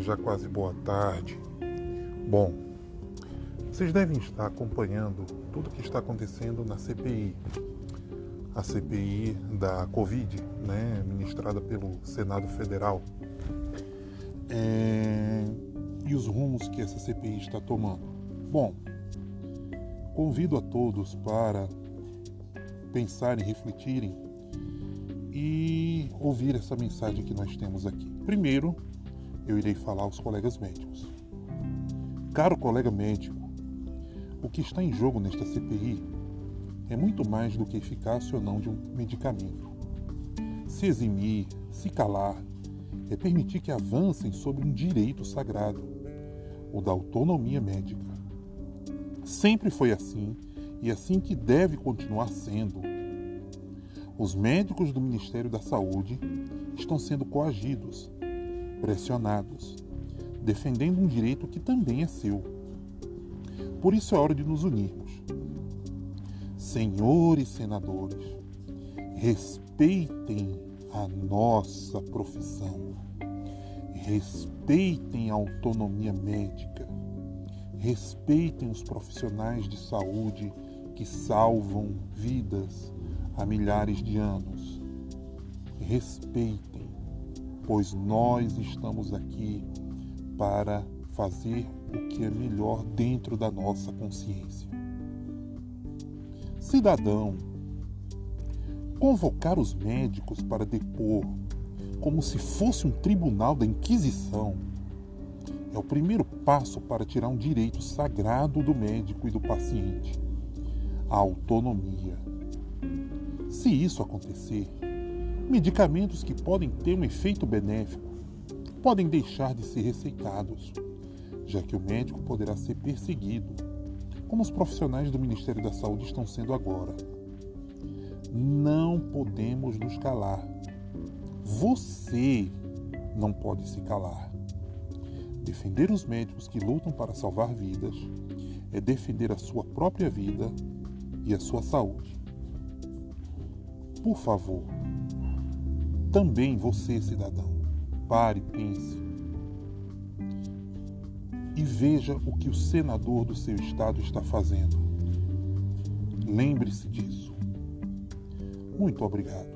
já quase boa tarde. Bom, vocês devem estar acompanhando tudo o que está acontecendo na CPI. A CPI da Covid, né, ministrada pelo Senado Federal. É... E os rumos que essa CPI está tomando. Bom, convido a todos para pensarem, refletirem e ouvir essa mensagem que nós temos aqui. Primeiro, eu irei falar aos colegas médicos. Caro colega médico, o que está em jogo nesta CPI é muito mais do que eficácia ou não de um medicamento. Se eximir, se calar, é permitir que avancem sobre um direito sagrado, o da autonomia médica. Sempre foi assim e assim que deve continuar sendo os médicos do Ministério da Saúde estão sendo coagidos, pressionados, defendendo um direito que também é seu. Por isso é hora de nos unirmos. Senhores senadores, respeitem a nossa profissão, respeitem a autonomia médica, respeitem os profissionais de saúde que salvam vidas há milhares de anos. Respeitem, pois nós estamos aqui para fazer o que é melhor dentro da nossa consciência. Cidadão, convocar os médicos para depor como se fosse um tribunal da Inquisição é o primeiro passo para tirar um direito sagrado do médico e do paciente: a autonomia. Se isso acontecer, medicamentos que podem ter um efeito benéfico podem deixar de ser receitados, já que o médico poderá ser perseguido, como os profissionais do Ministério da Saúde estão sendo agora. Não podemos nos calar. Você não pode se calar. Defender os médicos que lutam para salvar vidas é defender a sua própria vida e a sua saúde por favor, também você, cidadão, pare, pense e veja o que o senador do seu estado está fazendo. Lembre-se disso. Muito obrigado.